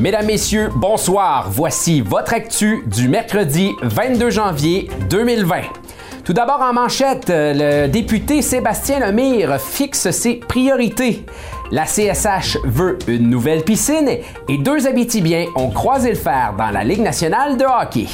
Mesdames, Messieurs, bonsoir. Voici votre actu du mercredi 22 janvier 2020. Tout d'abord en manchette, le député Sébastien Lemire fixe ses priorités. La CSH veut une nouvelle piscine et deux Habitibiens ont croisé le fer dans la Ligue nationale de hockey.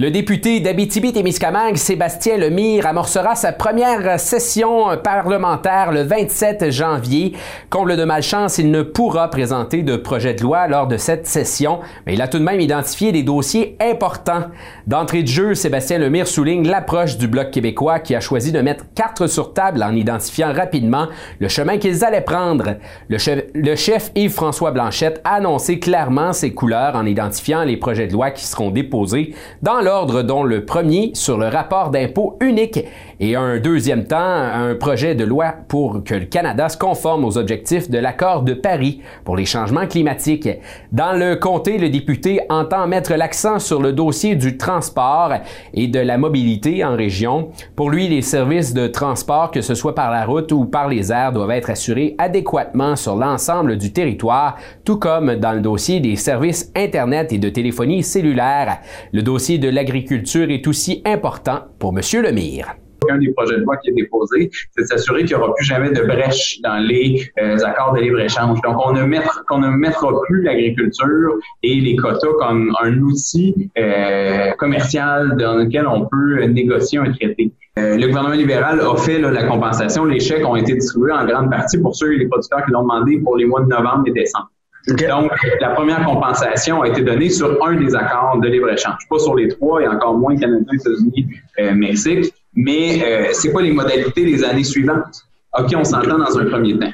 Le député d'Abitibi-Témiscamingue, Sébastien Lemire, amorcera sa première session parlementaire le 27 janvier. Comble de malchance, il ne pourra présenter de projet de loi lors de cette session, mais il a tout de même identifié des dossiers importants. D'entrée de jeu, Sébastien Lemire souligne l'approche du Bloc québécois qui a choisi de mettre carte sur table en identifiant rapidement le chemin qu'ils allaient prendre. Le chef, le chef Yves-François Blanchette a annoncé clairement ses couleurs en identifiant les projets de loi qui seront déposés dans l'ordre dont le premier sur le rapport d'impôt unique et un deuxième temps, un projet de loi pour que le Canada se conforme aux objectifs de l'accord de Paris pour les changements climatiques. Dans le comté, le député entend mettre l'accent sur le dossier du transport et de la mobilité en région. Pour lui, les services de transport, que ce soit par la route ou par les airs, doivent être assurés adéquatement sur l'ensemble du territoire, tout comme dans le dossier des services Internet et de téléphonie cellulaire. Le dossier de l'agriculture est aussi important pour M. Lemire un des projets de loi qui est déposé, c'est de s'assurer qu'il n'y aura plus jamais de brèche dans les euh, accords de libre-échange. Donc, on ne, mettra, plus l'agriculture et les quotas comme un outil euh, commercial dans lequel on peut négocier un traité. Euh, le gouvernement libéral a fait la compensation. Les chèques ont été distribués en grande partie pour ceux et les producteurs qui l'ont demandé pour les mois de novembre et décembre. Donc, la première compensation a été donnée sur un des accords de libre-échange, pas sur les trois et encore moins Canada, États-Unis, Mexique mais euh, c'est quoi les modalités des années suivantes? OK, on s'entend dans un premier temps.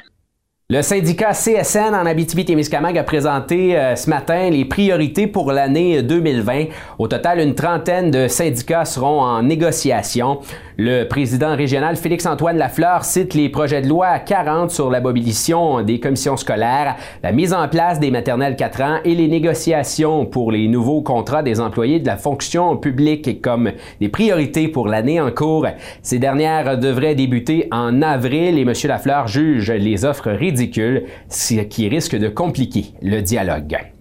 Le syndicat CSN en Abitibi-Témiscamingue a présenté euh, ce matin les priorités pour l'année 2020. Au total, une trentaine de syndicats seront en négociation. Le président régional Félix-Antoine Lafleur cite les projets de loi 40 sur l'abolition des commissions scolaires, la mise en place des maternelles 4 ans et les négociations pour les nouveaux contrats des employés de la fonction publique comme des priorités pour l'année en cours. Ces dernières devraient débuter en avril et M. Lafleur juge les offres ridicules, ce qui risque de compliquer le dialogue.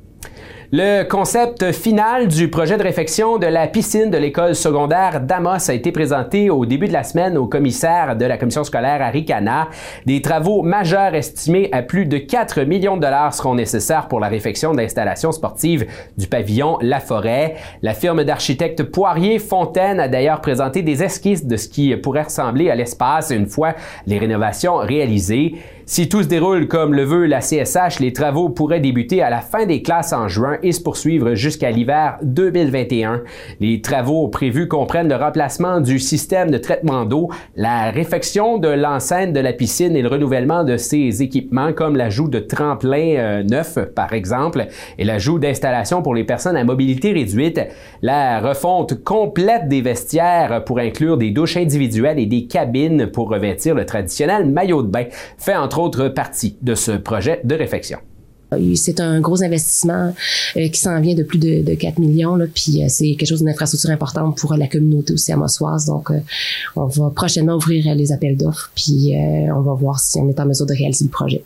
Le concept final du projet de réfection de la piscine de l'école secondaire d'Amos a été présenté au début de la semaine au commissaire de la commission scolaire à Ricana. Des travaux majeurs estimés à plus de 4 millions de dollars seront nécessaires pour la réfection de l'installation sportive du pavillon La Forêt. La firme d'architectes Poirier Fontaine a d'ailleurs présenté des esquisses de ce qui pourrait ressembler à l'espace une fois les rénovations réalisées. Si tout se déroule comme le veut la CSH, les travaux pourraient débuter à la fin des classes en juin et se poursuivre jusqu'à l'hiver 2021. Les travaux prévus comprennent le remplacement du système de traitement d'eau, la réfection de l'enceinte de la piscine et le renouvellement de ses équipements comme l'ajout de tremplins euh, neufs par exemple et l'ajout d'installations pour les personnes à mobilité réduite, la refonte complète des vestiaires pour inclure des douches individuelles et des cabines pour revêtir le traditionnel maillot de bain fait entre autres partie de ce projet de réflexion. C'est un gros investissement euh, qui s'en vient de plus de, 4 millions, puis euh, c'est quelque chose d'une infrastructure importante pour la communauté aussi à Mossoise. Donc, euh, on va prochainement ouvrir les appels d'offres, puis on va voir si on est en mesure de réaliser le projet.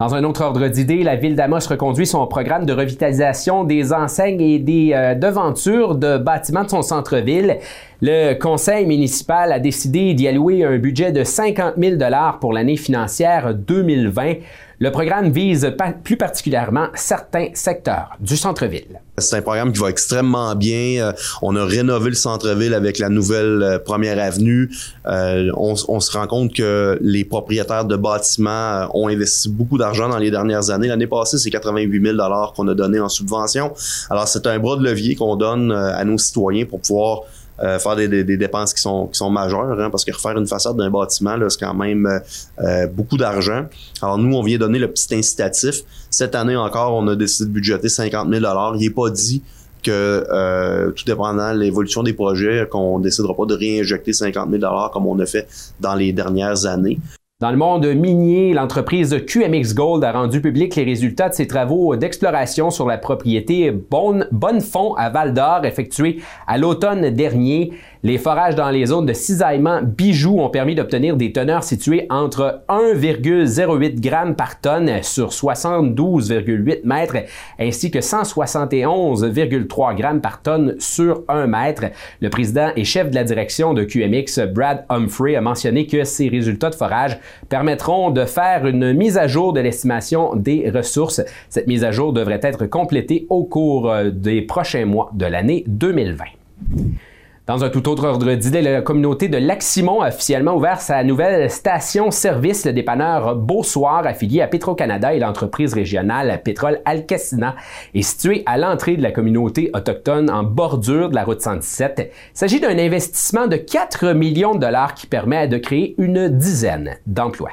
Dans un autre ordre d'idée, la ville d'Amos reconduit son programme de revitalisation des enseignes et des devantures de bâtiments de son centre-ville. Le conseil municipal a décidé d'y allouer un budget de 50 000 pour l'année financière 2020. Le programme vise plus particulièrement certains secteurs du centre-ville. C'est un programme qui va extrêmement bien. Euh, on a rénové le centre-ville avec la nouvelle euh, première avenue. Euh, on, se rend compte que les propriétaires de bâtiments ont investi beaucoup d'argent dans les dernières années. L'année passée, c'est 88 000 qu'on a donné en subvention. Alors, c'est un bras de levier qu'on donne à nos citoyens pour pouvoir euh, faire des, des, dépenses qui sont, qui sont majeures, hein, parce que refaire une façade d'un bâtiment, c'est quand même euh, euh, beaucoup d'argent. Alors nous, on vient donner le petit incitatif. Cette année encore, on a décidé de budgéter 50 000 Il n'est pas dit que tout dépendant de l'évolution des projets, qu'on décidera pas de réinjecter 50 000 comme on a fait dans les dernières années. Dans le monde minier, l'entreprise QMX Gold a rendu public les résultats de ses travaux d'exploration sur la propriété Bonnefond à Val d'Or effectués à l'automne dernier. Les forages dans les zones de cisaillement bijoux ont permis d'obtenir des teneurs situées entre 1,08 g par tonne sur 72,8 mètres ainsi que 171,3 g par tonne sur 1 mètre. Le président et chef de la direction de QMX, Brad Humphrey, a mentionné que ces résultats de forage permettront de faire une mise à jour de l'estimation des ressources. Cette mise à jour devrait être complétée au cours euh, des prochains mois de l'année 2020. Dans un tout autre ordre d'idée, la communauté de Lac-Simon a officiellement ouvert sa nouvelle station-service, le dépanneur Beausoir, affilié à Petro-Canada et l'entreprise régionale Pétrole Alcacina, est situé à l'entrée de la communauté autochtone en bordure de la route 117. Il s'agit d'un investissement de 4 millions de dollars qui permet de créer une dizaine d'emplois.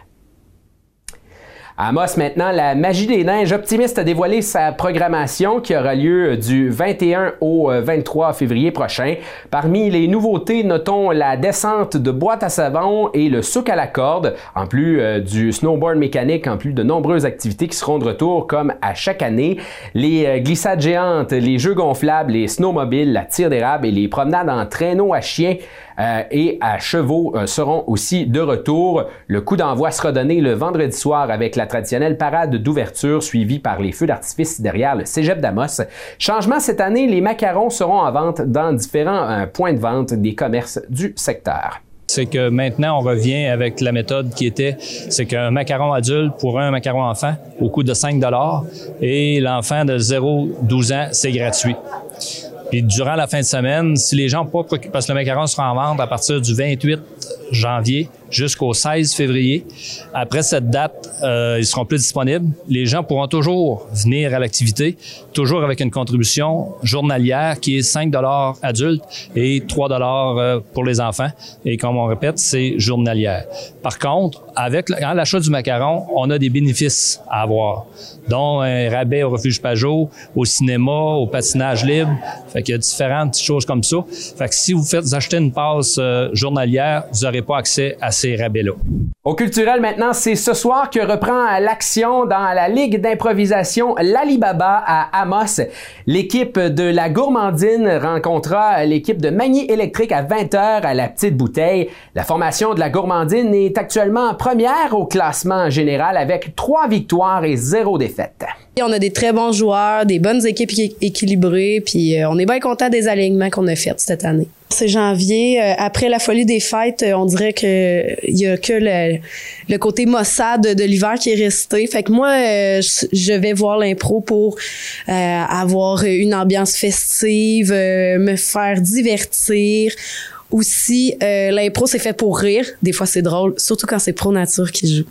À Amos maintenant, la Magie des Neiges optimiste a dévoilé sa programmation qui aura lieu du 21 au 23 euh, février prochain. Parmi les nouveautés, notons la descente de boîte à savon et le souk à la corde, en plus euh, du snowboard mécanique, en plus de nombreuses activités qui seront de retour comme à chaque année. Les euh, glissades géantes, les jeux gonflables, les snowmobiles, la tire d'érable et les promenades en traîneau à chien et à chevaux seront aussi de retour. Le coup d'envoi sera donné le vendredi soir avec la traditionnelle parade d'ouverture suivie par les feux d'artifice derrière le cégep d'Amos. Changement cette année, les macarons seront en vente dans différents euh, points de vente des commerces du secteur c'est que maintenant on revient avec la méthode qui était, c'est qu'un macaron adulte pour un macaron enfant au coût de 5 dollars et l'enfant de 0-12 ans, c'est gratuit. Puis durant la fin de semaine, si les gens pas parce que le macaron sera en vente à partir du 28 janvier jusqu'au 16 février. Après cette date, euh, ils seront plus disponibles. Les gens pourront toujours venir à l'activité, toujours avec une contribution journalière qui est 5 dollars adultes et 3 dollars euh, pour les enfants. Et comme on répète, c'est journalière. Par contre, avec l'achat du macaron, on a des bénéfices à avoir, dont un rabais au refuge Pajot, au cinéma, au patinage libre. Fait qu'il y a différentes choses comme ça. Fait que si vous faites acheter une passe euh, journalière, vous n'aurez pas accès à ces rabais-là. Au culturel maintenant, c'est ce soir que reprend l'action dans la Ligue d'improvisation L'Alibaba à Amos. L'équipe de la gourmandine rencontra l'équipe de Magny électrique à 20h à la petite bouteille. La formation de la gourmandine est actuellement première au classement général avec trois victoires et zéro défaite. On a des très bons joueurs, des bonnes équipes équilibrées, puis euh, on est bien content des alignements qu'on a faits cette année. C'est janvier, euh, après la folie des fêtes, euh, on dirait que il y a que le, côté maussade de, l'hiver qui est resté. Fait que moi, je vais voir l'impro pour avoir une ambiance festive, me faire divertir aussi, euh, l'impro, c'est fait pour rire. Des fois, c'est drôle, surtout quand c'est Pro Nature qui joue.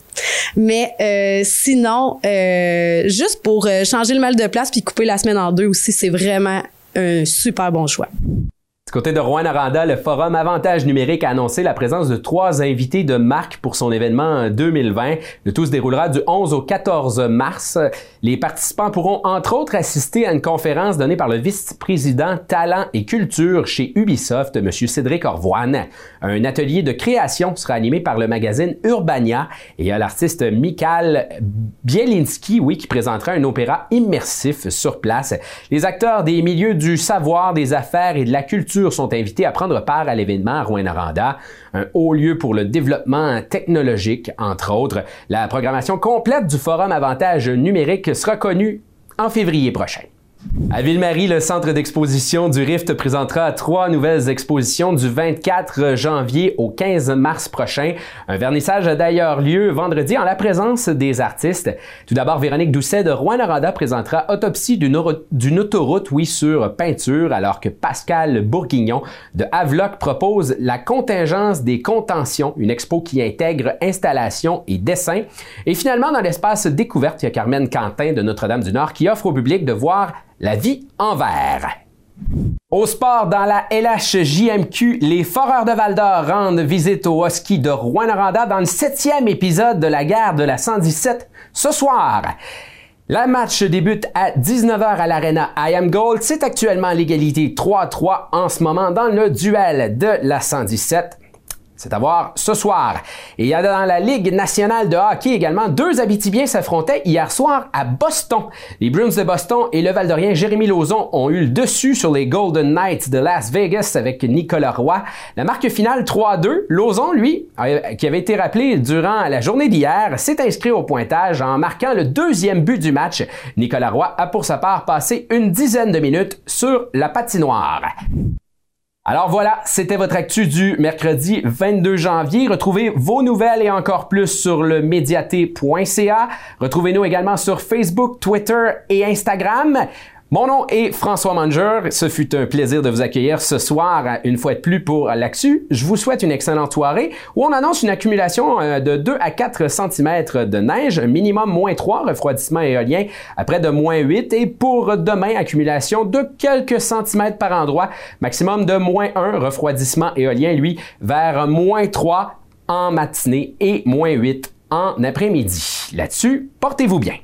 Mais euh, sinon, euh, juste pour euh, changer le mal de place puis couper la semaine en deux aussi, c'est vraiment un super bon choix. Du côté de Rouen Aranda, le Forum Avantage numérique a annoncé la présence de trois invités de marque pour son événement 2020. Le tout se déroulera du 11 au 14 mars. Les participants pourront entre autres assister à une conférence donnée par le vice-président Talent et Culture chez Ubisoft, M. Cédric Orvoine. Un atelier de création sera animé par le magazine Urbania et a l'artiste Mikhail Bielinski, oui, qui présentera un opéra immersif sur place. Les acteurs des milieux du savoir, des affaires et de la culture sont invités à prendre part à l'événement à Rouen-Noranda, un haut lieu pour le développement technologique, entre autres. La programmation complète du Forum Avantage numérique sera connue en février prochain. À Ville-Marie, le centre d'exposition du Rift présentera trois nouvelles expositions du 24 janvier au 15 mars prochain. Un vernissage a d'ailleurs lieu vendredi en la présence des artistes. Tout d'abord, Véronique Doucet de Rouen-Noranda présentera Autopsie d'une autoroute, oui, sur peinture, alors que Pascal Bourguignon de Havelock propose La contingence des contentions, une expo qui intègre installation et dessin. Et finalement, dans l'espace découverte, il y a Carmen Quentin de Notre-Dame-du-Nord qui offre au public de voir la vie en vert. Au sport, dans la LHJMQ, les Foreurs de Val d'Or rendent visite au Husky de Rouen-Noranda dans le septième épisode de la guerre de la 117 ce soir. Le match débute à 19h à l'Arena I Gold. C'est actuellement l'égalité 3-3 en ce moment dans le duel de la 117. C'est à voir ce soir. Et il y a dans la Ligue nationale de hockey également deux Abitibiens s'affrontaient hier soir à Boston. Les Bruins de Boston et le Valdorien Jérémy Lauzon ont eu le dessus sur les Golden Knights de Las Vegas avec Nicolas Roy. La marque finale 3-2. Lauzon, lui, qui avait été rappelé durant la journée d'hier, s'est inscrit au pointage en marquant le deuxième but du match. Nicolas Roy a pour sa part passé une dizaine de minutes sur la patinoire. Alors voilà, c'était votre actu du mercredi 22 janvier. Retrouvez vos nouvelles et encore plus sur le médiaté.ca. Retrouvez-nous également sur Facebook, Twitter et Instagram. Mon nom est François Manger. Ce fut un plaisir de vous accueillir ce soir, une fois de plus pour l'Axu. Je vous souhaite une excellente soirée où on annonce une accumulation euh, de 2 à 4 cm de neige, minimum moins 3, refroidissement éolien à près de moins 8 et pour demain, accumulation de quelques centimètres par endroit, maximum de moins 1, refroidissement éolien, lui, vers moins 3 en matinée et moins 8 en après-midi. Là-dessus, portez-vous bien.